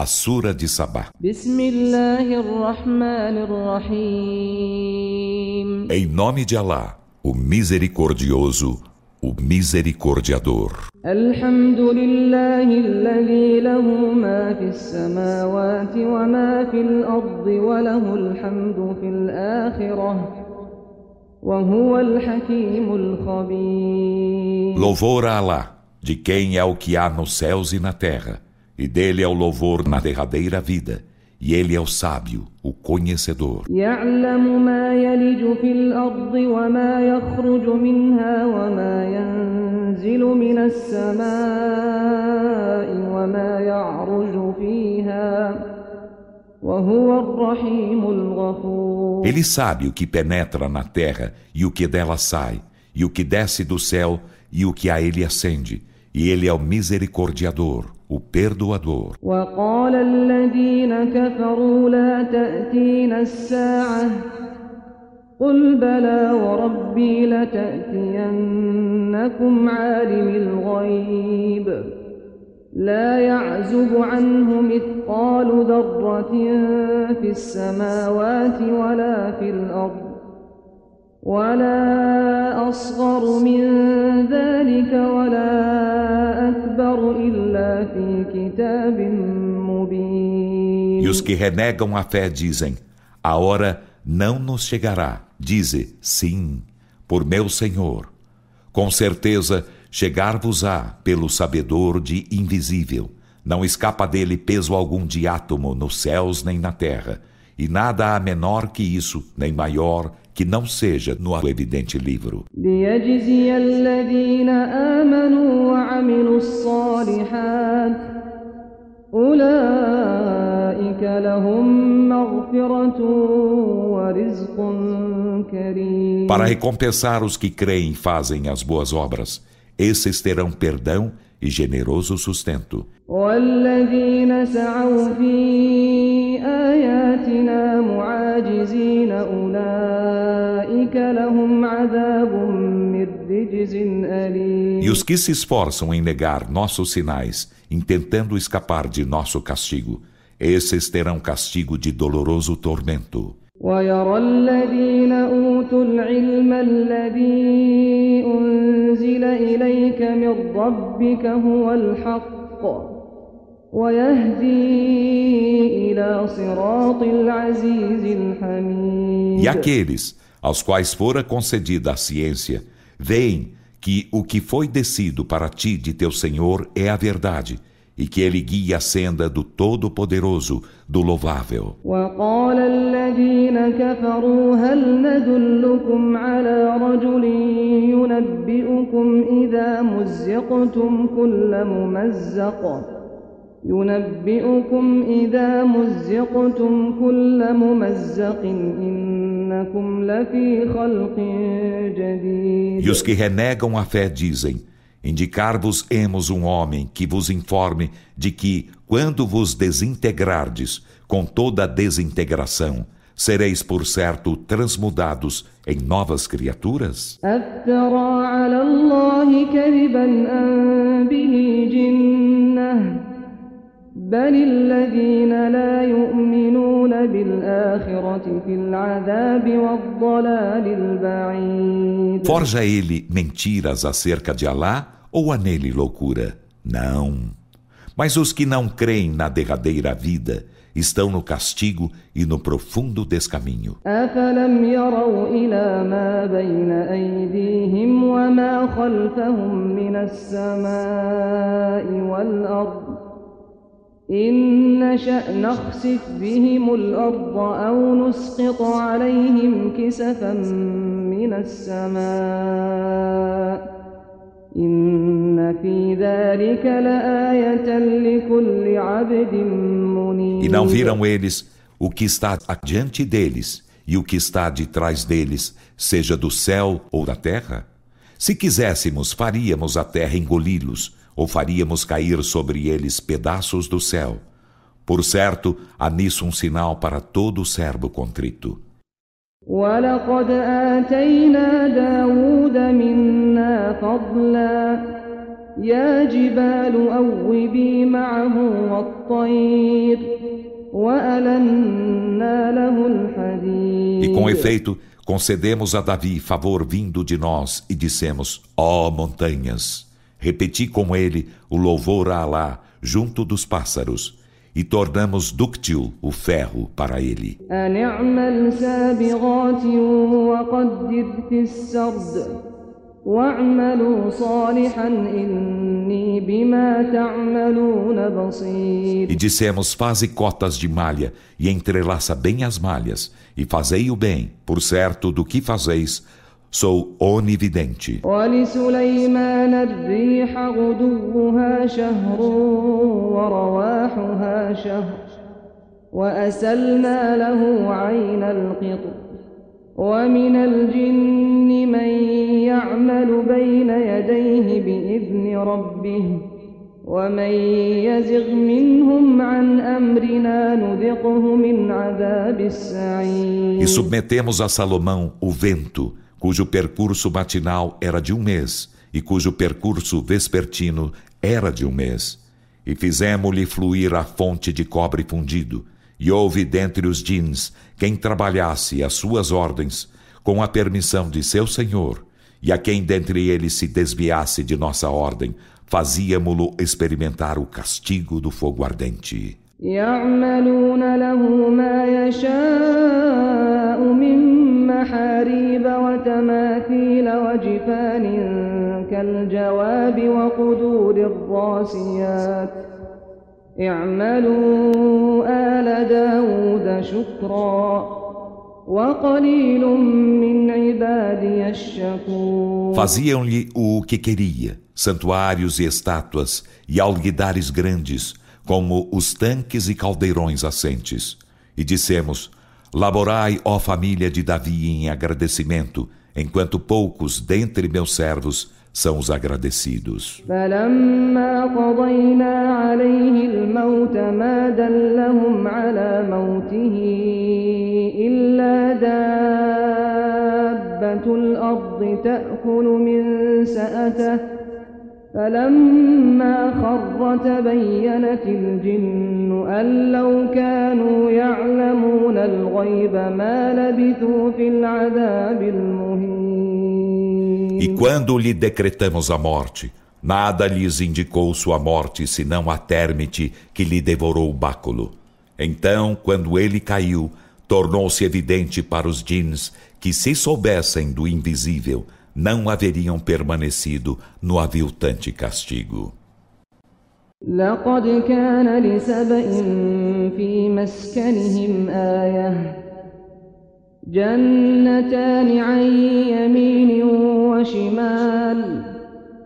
a Sura de Sabá. Em nome de Alá, o Misericordioso, o Misericordiador. Louvor a Alá, de quem é o que há nos céus e na terra e dele é o louvor na derradeira vida. E ele é o sábio, o conhecedor. Ele sabe o que penetra na terra e o que dela sai, e o que desce do céu e o que a ele ascende, e ele é o misericordiador, o perdoador. وقال الذين كفروا لا تأتينا الساعة. قل بلى وربي لتأتينكم عالم الغيب. لا يعزب عنه مثقال ذرة في السماوات ولا في الأرض. ولا أصغر من ذلك ولا أكبر إلا في كتاب مبين E os que renegam a fé dizem, a hora não nos chegará. Dize, sim, por meu Senhor. Com certeza, chegar-vos-á pelo sabedor de invisível. Não escapa dele peso algum de átomo nos céus nem na terra, e nada há menor que isso, nem maior, que não seja no evidente livro. Para recompensar os que creem e fazem as boas obras, esses terão perdão e e generoso sustento. E os que se esforçam em negar nossos sinais, intentando escapar de nosso castigo, esses terão castigo de doloroso tormento. ويرى الذين أوتوا العلم الذي أنزل إليك من ربك هو الحق E aqueles aos quais fora concedida a ciência, veem que o que foi descido para ti de teu Senhor é a verdade, e que ele guia a senda do Todo-Poderoso, do Louvável. ينبئكم إذا مزقتم كل ممزق إنكم لفي خلق جديد E os que renegam a fé dizem Indicar-vos-emos um homem que vos informe de que, quando vos desintegrardes com toda a desintegração, sereis por certo transmudados em novas criaturas? بل الذين لا يؤمنون بالآخرة في العذاب والضلال البعيد Forja ele mentiras acerca de Alá ou há nele loucura? Não. Mas os que não creem na derradeira vida estão no castigo e no profundo descaminho. أفلم يروا إلى ما بين أيديهم وما خلفهم من السماء والأرض إن نشأ نخسف بهم الأرض أو نسقط عليهم كسفا من السماء إن في ذلك لآية لكل عبد منيب E não viram eles o que está adiante deles e o que está de trás deles, seja do céu ou da terra? Se quiséssemos, faríamos a terra engoli-los ou faríamos cair sobre eles pedaços do céu. Por certo, há nisso um sinal para todo servo contrito. ولقد آتينا داود منا فضلا يا جبال أوبي معه والطير وألنا له الحديد E com efeito, concedemos a Davi favor vindo de nós e dissemos: Ó montanhas, Repeti com ele o louvor a Alá junto dos pássaros e tornamos dúctil o ferro para ele. E dissemos: Faze cotas de malha e entrelaça bem as malhas, e fazei o bem, por certo do que fazeis sou onividente. ولسليمان الريح غدوها شهر ورواحها شهر وأسلنا له عين القطر ومن الجن من يعمل بين يديه بإذن ربه ومن يزغ منهم عن أمرنا نذقه من عذاب السعير E submetemos a Salomão o vento, cujo percurso matinal era de um mês, e cujo percurso vespertino era de um mês. E fizemos-lhe fluir a fonte de cobre fundido, e houve dentre os djins quem trabalhasse as suas ordens, com a permissão de seu senhor, e a quem dentre eles se desviasse de nossa ordem, fazíamo-lo experimentar o castigo do fogo ardente. يعملون له ما يشاء من محاريب وتماثيل وجفان كالجواب وقدور الراسيات. اعملوا آل داود شكرا وقليل من عبادي الشكور. Faziam-lhe o que queria, santuários e estátuas, e alguidares grandes, como os tanques e caldeirões assentes. E dissemos: Laborai, ó família de Davi, em agradecimento, enquanto poucos dentre meus servos são os agradecidos. فلما قضينا عليه الموت ما دلهم على موته إلا دابة الأرض تأكل من سأته فلما خر تبينت الجن أن لو كانوا يعلمون الغيب ما لبثوا في العذاب المهين E quando lhe decretamos a morte, nada lhes indicou sua morte senão a térmite que lhe devorou o báculo. Então, quando ele caiu, tornou-se evidente para os djinns que, se soubessem do invisível, não haveriam permanecido no aviltante castigo. لقد كان لسبإ في مسكنهم آية جنتان عن يمين وشمال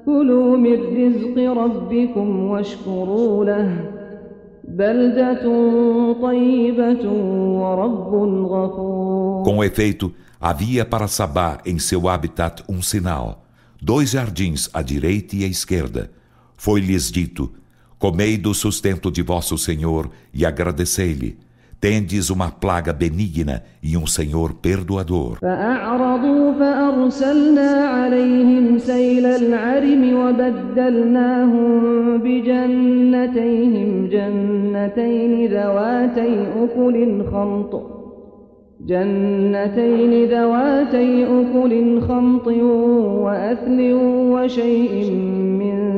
كلوا من رزق ربكم واشكروا له بلدة طيبة ورب غفور Com efeito, havia para Sabá em seu habitat um sinal, dois jardins à direita e à esquerda. Foi-lhes dito: Comei do sustento de vosso Senhor e agradecei-lhe. Tendes uma plaga benigna e um Senhor perdoador. فأعرضوا فأرسلنا عليهم سيل العرم وبدلناهم بجنتيهم جنتين ذواتي أكل خمط جنتين ذواتي أكل خمط وأثل وشيء من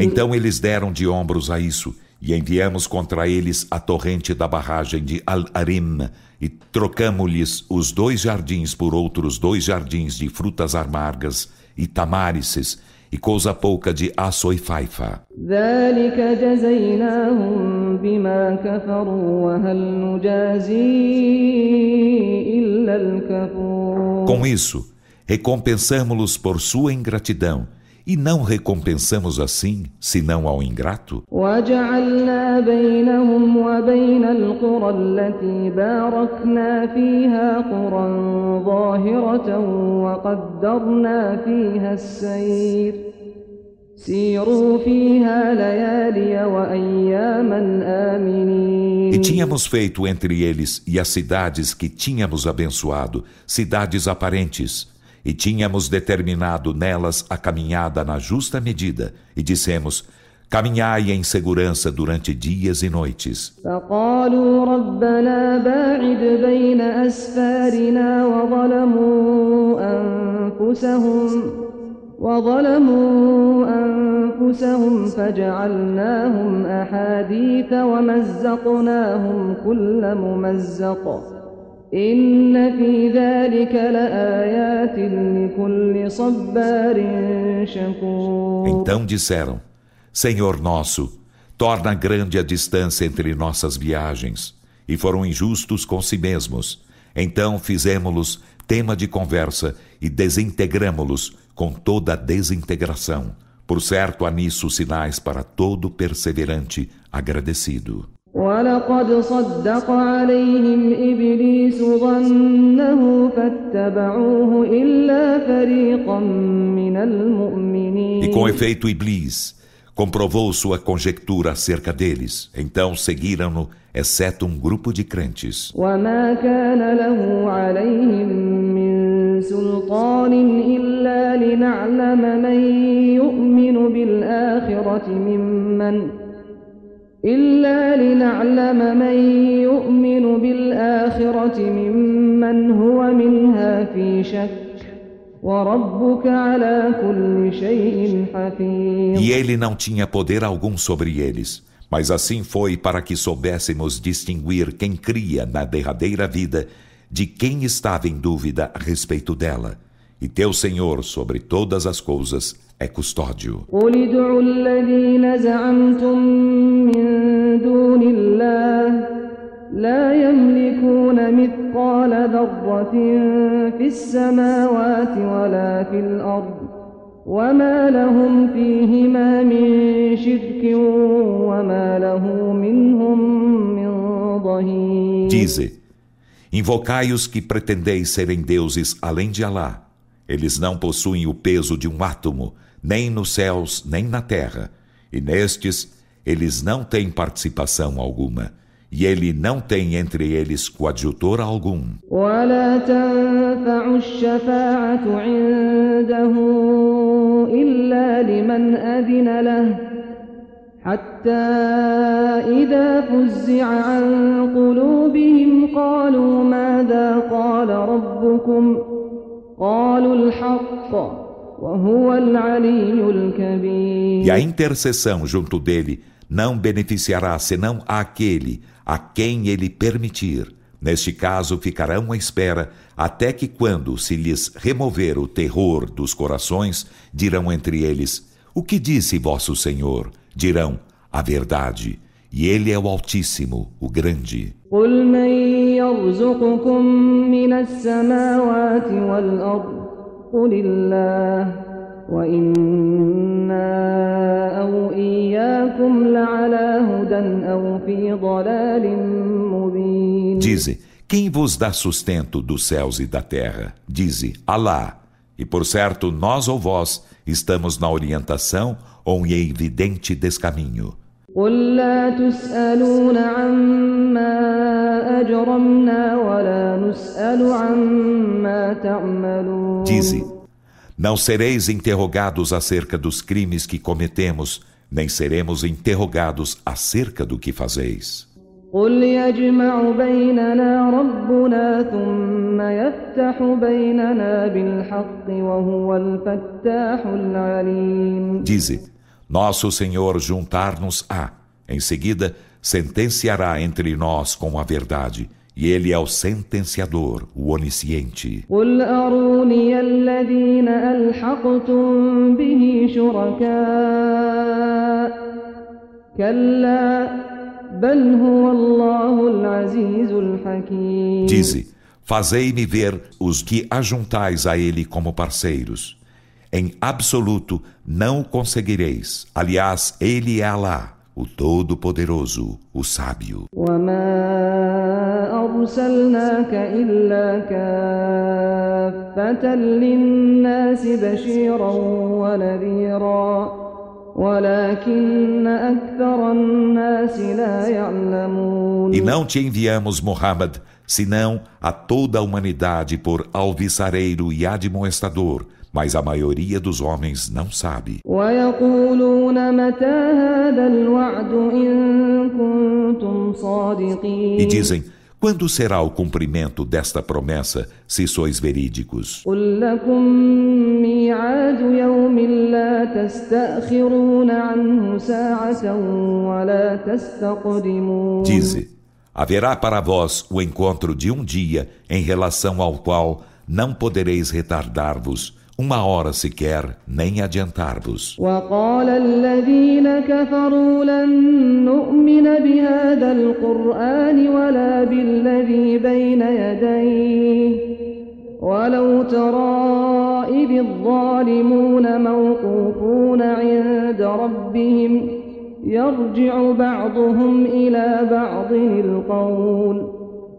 Então eles deram de ombros a isso, e enviamos contra eles a torrente da barragem de Al-Arim, e trocamos-lhes os dois jardins por outros dois jardins de frutas amargas e tamarices, e coisa pouca de aço e faifa. Com isso, recompensamo-los por sua ingratidão e não recompensamos assim, senão ao ingrato. وجعلنا بينهم وبين القرى التي باركنا فيها قرى ظاهرة وقدرنا فيها السير سيروا فيها ليالي وأياما آمنين E tínhamos feito entre eles e as cidades que tínhamos abençoado, cidades aparentes, e tínhamos determinado nelas a caminhada na justa medida, e dissemos: Caminhai em segurança durante dias e noites. وظلموا أنفسهم فجعلناهم أحاديث ومزقناهم كل ممزق إن في ذلك لآيات لكل صبار شكور Então disseram, Senhor nosso, torna grande a distância entre nossas viagens, e foram injustos com si mesmos. Então fizemos-los tema de conversa e desintegramos-los com toda a desintegração. Por certo, há nisso sinais para todo perseverante agradecido. ولقد صدق عليهم إبليس ظنه فاتبعوه إلا فريقا من المؤمنين E com efeito, Iblis comprovou sua conjectura acerca deles. Então seguiram-no, exceto um grupo de crentes. وما كان له عليهم من سلطان إلا لنعلم من يؤمن بالآخرة ممن إلا لنعلم من يؤمن بالآخرة ممن هو منها في شك وربك على كل شيء حفيظ E ele não tinha poder algum sobre eles. Mas assim foi para que soubéssemos distinguir quem cria na derradeira vida de quem estava em dúvida a respeito dela. E teu Senhor sobre todas as coisas é custódio. لا يملكون مثقال ذرة في السماوات ولا في الأرض وما لهم فيهما من شرك وما له منهم من ظهير Dize, invocai os que pretendeis serem deuses além de Alá. Eles não possuem o peso de um átomo, nem nos céus, nem na terra. E nestes, eles não têm participação alguma. E ele não tem entre eles coadjutor algum. حتى إذا فزع عن قلوبهم قالوا ماذا قال ربكم قالوا الحق وهو العلي الكبير e a intercessão junto dele não beneficiará senão aquele a quem ele permitir. Neste caso, ficarão à espera até que, quando se lhes remover o terror dos corações, dirão entre eles: O que disse vosso Senhor? Dirão: A verdade. E ele é o Altíssimo, o Grande. Dize, quem vos dá sustento dos céus e da terra? Dize, Alá. E por certo, nós ou vós estamos na orientação ou em evidente descaminho. قل لا تسألون عما أجرمنا ولا نسأل عما تعملون Dize, não sereis interrogados acerca dos crimes que cometemos, nem seremos interrogados acerca do que fazeis. قل يجمع بيننا ربنا ثم يفتح بيننا بالحق وهو الفتاح العليم Dize, nosso Senhor juntar-nos-á. Em seguida, sentenciará entre nós com a verdade. E ele é o sentenciador, o onisciente. Dize: Fazei-me ver os que ajuntais a ele como parceiros. Em absoluto não o conseguireis. Aliás, ele é Alá, o Todo-Poderoso, o Sábio. E não te enviamos, Muhammad, senão a toda a humanidade por alviçareiro e admoestador mas a maioria dos homens não sabe. E dizem: quando será o cumprimento desta promessa, se sois verídicos? Dize: haverá para vós o encontro de um dia em relação ao qual não podereis retardar-vos. Uma hora sequer, nem adiantar-vos. وقال الذين كفروا لن نؤمن بهذا القرآن ولا بالذي بين يديه ولو ترى إذ الظالمون موقوفون عند ربهم يرجع بعضهم إلى بعض القول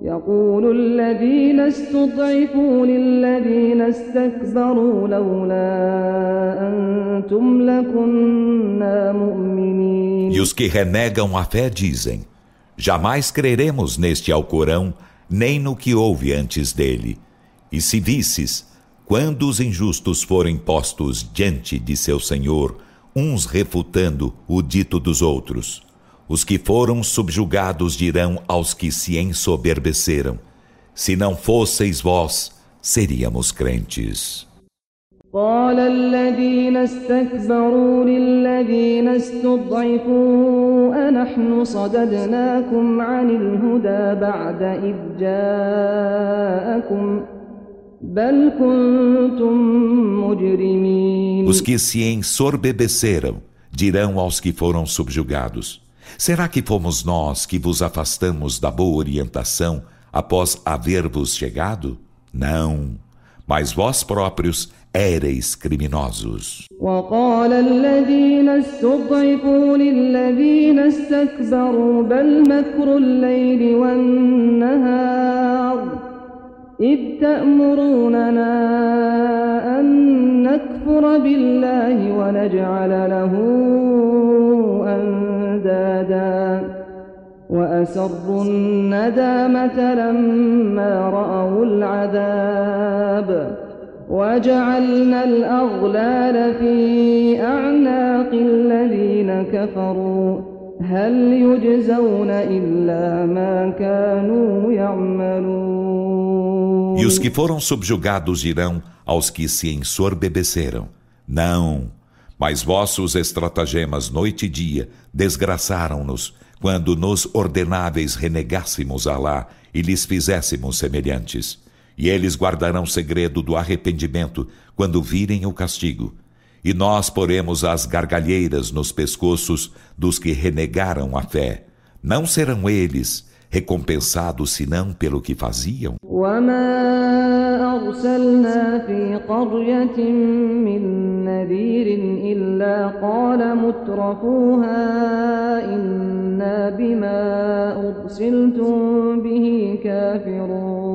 يقول الذين استضعفوا للذين استكبروا لولا أنتم لكنا مؤمنين E os que renegam a fé dizem: Jamais creremos neste Alcorão, nem no que houve antes dele. E se visses, quando os injustos forem postos diante de seu Senhor, uns refutando o dito dos outros, os que foram subjugados dirão aos que se ensoberbeceram: Se não fosseis vós, seríamos crentes. قال الذين استكبروا للذين استضعفوا أنحن صددناكم عن الهدى بعد إذ جاءكم بل كنتم مجرمين Os que se ensorbebeceram dirão aos que foram subjugados: Será que fomos nós que vos afastamos da boa orientação após haver-vos chegado? Não, mas vós próprios éreis criminosos. وقال الذين استضعفوا للذين استكبروا بل مكر الليل والنهار إذ تأمروننا أن نكفر بالله ونجعل له أندادا. وأسروا الندامة لما رأوا العذاب. وجعلنا الأغلال في أعناق الذين كفروا. هل يجزون إلا ما كانوا يعملون؟ E os que foram subjugados dirão aos que se ensorbebeceram: Não, mas vossos estratagemas noite e dia desgraçaram-nos quando nos ordenáveis renegássemos Alá e lhes fizéssemos semelhantes. E eles guardarão segredo do arrependimento quando virem o castigo. E nós poremos as gargalheiras nos pescoços dos que renegaram a fé. Não serão eles recompensado senão pelo que faziam?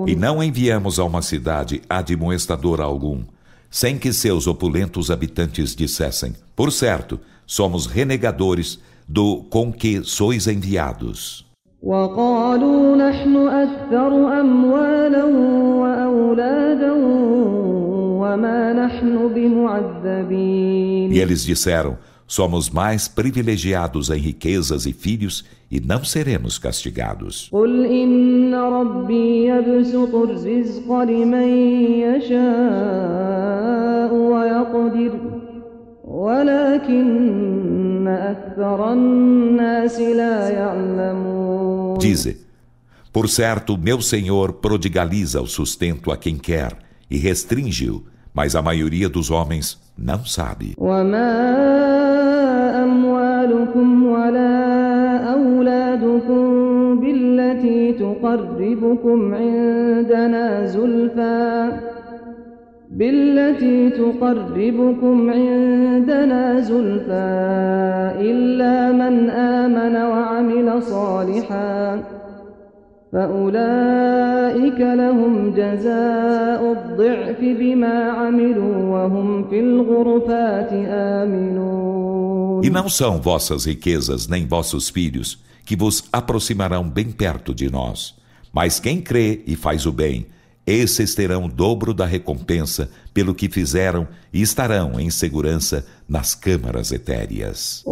E não enviamos a uma cidade admoestador algum, sem que seus opulentos habitantes dissessem: Por certo, somos renegadores do com que sois enviados. وقالوا نحن أكثر أموالا وأولادا وما نحن بمعذبين E eles disseram: Somos mais privilegiados em riquezas e filhos e não seremos castigados. قل إن ربي يبسط الرزق لمن يشاء ويقدر ولكن أكثر الناس لا يعلمون Dize: Por certo, meu Senhor prodigaliza o sustento a quem quer e restringe-o, mas a maioria dos homens não sabe. وما أموالكم ولا أولادكم بالتي تقربكم عندنا زلفى بالتي تقربكم عندنا زلفى إلا من آمن وعمل صالحا فأولئك لهم جزاء الضعف بما عملوا وهم في الغرفات آمنون E não são vossas riquezas nem vossos filhos que vos aproximarão bem perto de nós. Mas quem crê e faz o bem, esses terão o dobro da recompensa pelo que fizeram e estarão em segurança nas câmaras etéreas.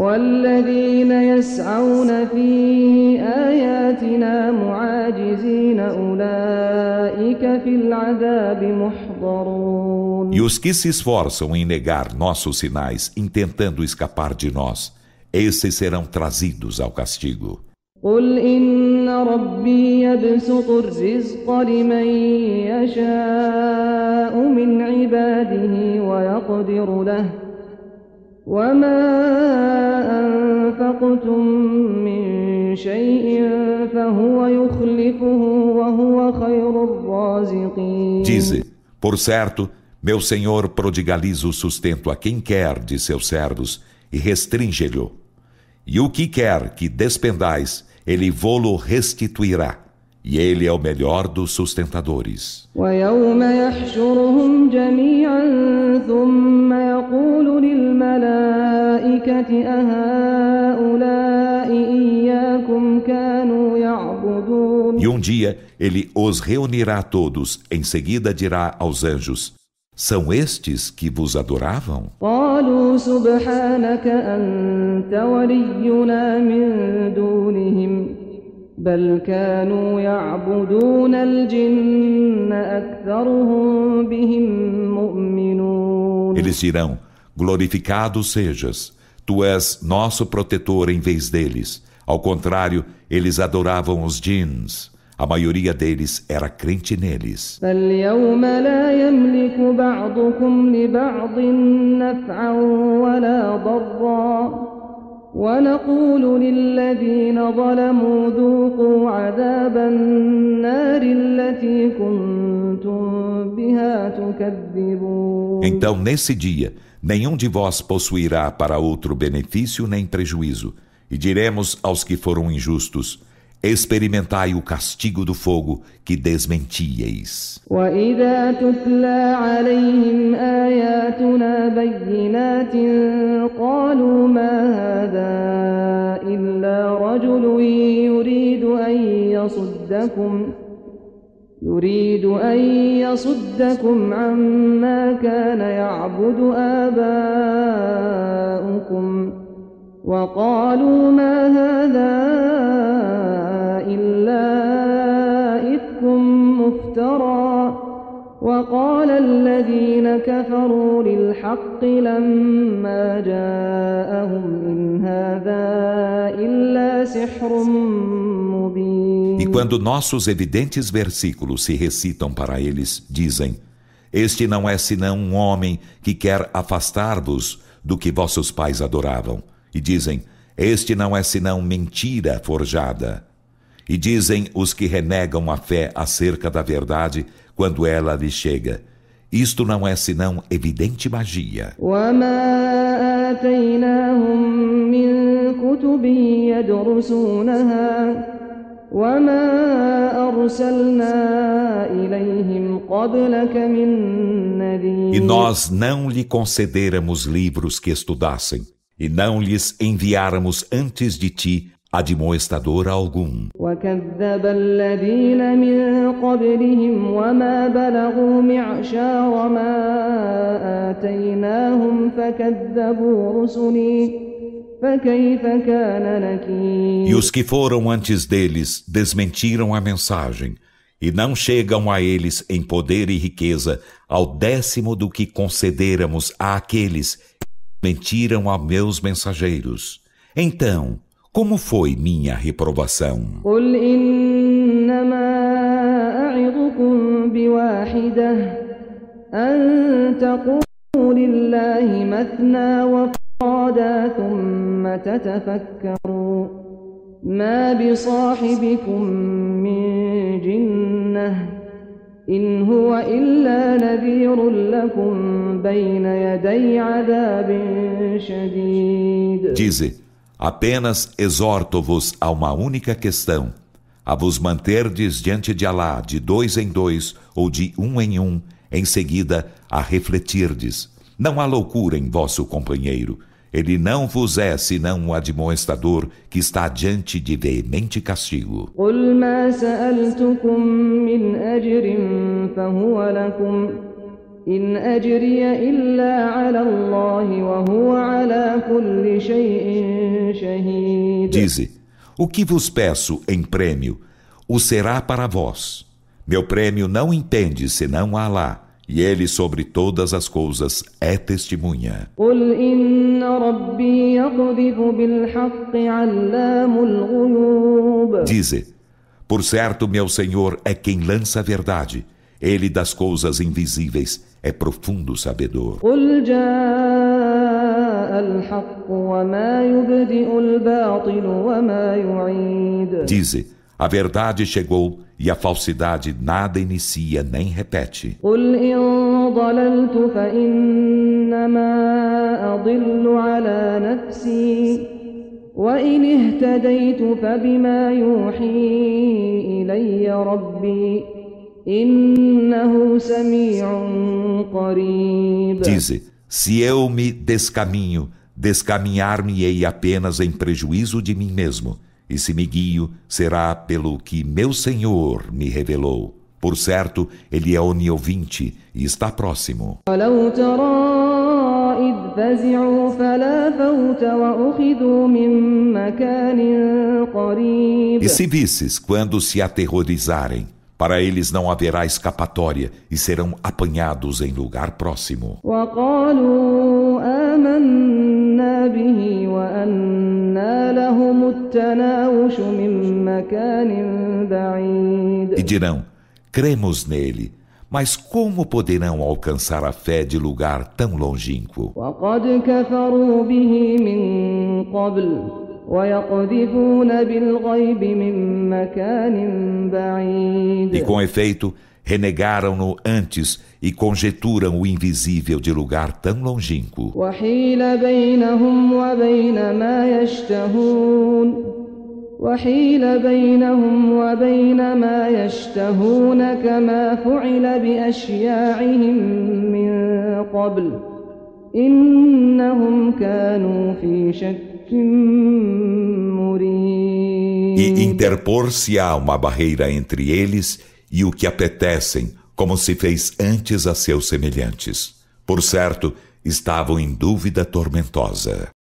E os que se esforçam em negar nossos sinais, intentando escapar de nós, esses serão trazidos ao castigo. قل إن ربي يبسط الرزق لمن يشاء من عباده ويقدر له وما أنفقتم من شيء فهو يخلفه وهو خير الرازقين Dize, por certo, meu Senhor prodigaliza o sustento a quem quer de seus servos e restringe-lhe. E o que quer que despendais, ele vô-lo restituirá. E ele é o melhor dos sustentadores. E um dia ele os reunirá a todos, em seguida dirá aos anjos: são estes que vos adoravam? Eles dirão: Glorificado sejas, tu és nosso protetor em vez deles. Ao contrário, eles adoravam os jins. A maioria deles era crente neles. ونقول للذين ظلموا ذوقوا عذاب النار التي كنتم بها تكذبون Então nesse dia nenhum de vós possuirá para outro benefício nem prejuízo e diremos aos que foram injustos experimentai o castigo do fogo que desmentíeis. وإذا تتلى عليهم آياتنا بينات قالوا ما هذا إلا رجل يريد أن يصدكم يريد أن يصدكم عما كان يعبد آباؤكم وقالوا ما هذا افترى وقال الذين كفروا للحق لما جاءهم إن هذا إلا سحر مبين E quando nossos evidentes versículos se recitam para eles, dizem: Este não é senão um homem que quer afastar-vos do que vossos pais adoravam. E dizem: Este não é senão mentira forjada. E dizem os que renegam a fé acerca da verdade quando ela lhes chega. Isto não é senão evidente magia. E nós não lhe concederamos livros que estudassem, e não lhes enviáramos antes de ti admoestador algum. E os que foram antes deles desmentiram a mensagem e não chegam a eles em poder e riqueza ao décimo do que concederamos àqueles que mentiram a meus mensageiros. Então, como foi minha reprovação? ما بصاحبكم من جنة إن هو إلا نذير لكم بين يدي عذاب شديد Dize, Apenas exorto-vos a uma única questão, a vos manterdes diante de Alá de dois em dois ou de um em um, em seguida a refletirdes. Não há loucura em vosso companheiro. Ele não vos é senão um admoestador que está diante de veemente castigo. قل ما سألتكم من أجر فهو لكم إن أجري إلا على الله وهو على كل شيء شهيد Dize: O que vos peço em prêmio, o será para vós. Meu prêmio não entende senão a Alá, e ele sobre todas as coisas é testemunha. قل إن ربي يقذف بالحق علام الغيوب Dize: Por certo, meu Senhor é quem lança a verdade. Ele das coisas invisíveis é profundo sabedor. قل جاء الحق وما يبدئ الباطل وما يعيد Dize: A verdade chegou e a falsidade nada inicia nem repete. قل إن ضللت فإنما أضل على نفسي وإن اهتديت فبما يوحي إلي ربي إنه سميع قريب Dize: Se eu me descaminho, descaminhar-me-ei apenas em prejuízo de mim mesmo. E se me guio, será pelo que meu Senhor me revelou. Por certo, ele é oniovinte e está próximo. ولو ترى إذ فزعوا فلا فوت وأخذوا من مكان قريب E se visses quando se aterrorizarem, para eles não haverá escapatória e serão apanhados em lugar próximo. E dirão: cremos nele. Mas como poderão alcançar a fé de lugar tão longínquo? وقد كفروا به من قبل ويقذفون بالغيب من مكان E بعيد com efeito, renegaram-no antes e conjeturam o invisível de lugar tão longínquo. وحيل بينهم وبين ما يشتهون وحيل بينهم وبين ما يشتهون كما فعل بأشياعهم من قبل إنهم كانوا في شك مريب e interpor-se-á uma barreira entre eles e o que apetecem, como se fez antes a seus semelhantes. Por certo, estavam em dúvida tormentosa.